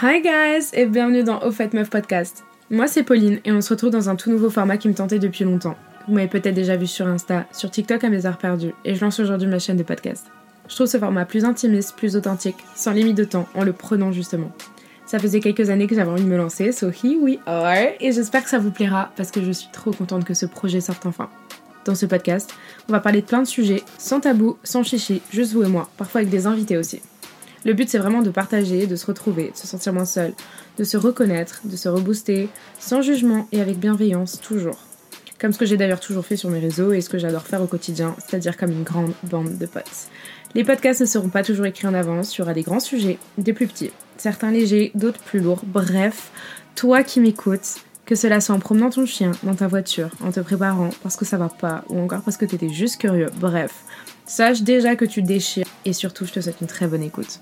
Hi guys et bienvenue dans Au fait Meuf Podcast. Moi c'est Pauline et on se retrouve dans un tout nouveau format qui me tentait depuis longtemps. Vous m'avez peut-être déjà vu sur Insta, sur TikTok à mes heures perdues et je lance aujourd'hui ma chaîne de podcast. Je trouve ce format plus intimiste, plus authentique, sans limite de temps, en le prenant justement. Ça faisait quelques années que j'avais envie de me lancer, so here we are, et j'espère que ça vous plaira parce que je suis trop contente que ce projet sorte enfin. Dans ce podcast, on va parler de plein de sujets, sans tabou, sans chichi, juste vous et moi, parfois avec des invités aussi. Le but c'est vraiment de partager, de se retrouver, de se sentir moins seul, de se reconnaître, de se rebooster, sans jugement et avec bienveillance toujours. Comme ce que j'ai d'ailleurs toujours fait sur mes réseaux et ce que j'adore faire au quotidien, c'est-à-dire comme une grande bande de potes. Les podcasts ne seront pas toujours écrits en avance, il y aura des grands sujets, des plus petits, certains légers, d'autres plus lourds. Bref, toi qui m'écoutes, que cela soit en promenant ton chien, dans ta voiture, en te préparant parce que ça va pas, ou encore parce que t'étais juste curieux, bref, sache déjà que tu déchires et surtout je te souhaite une très bonne écoute.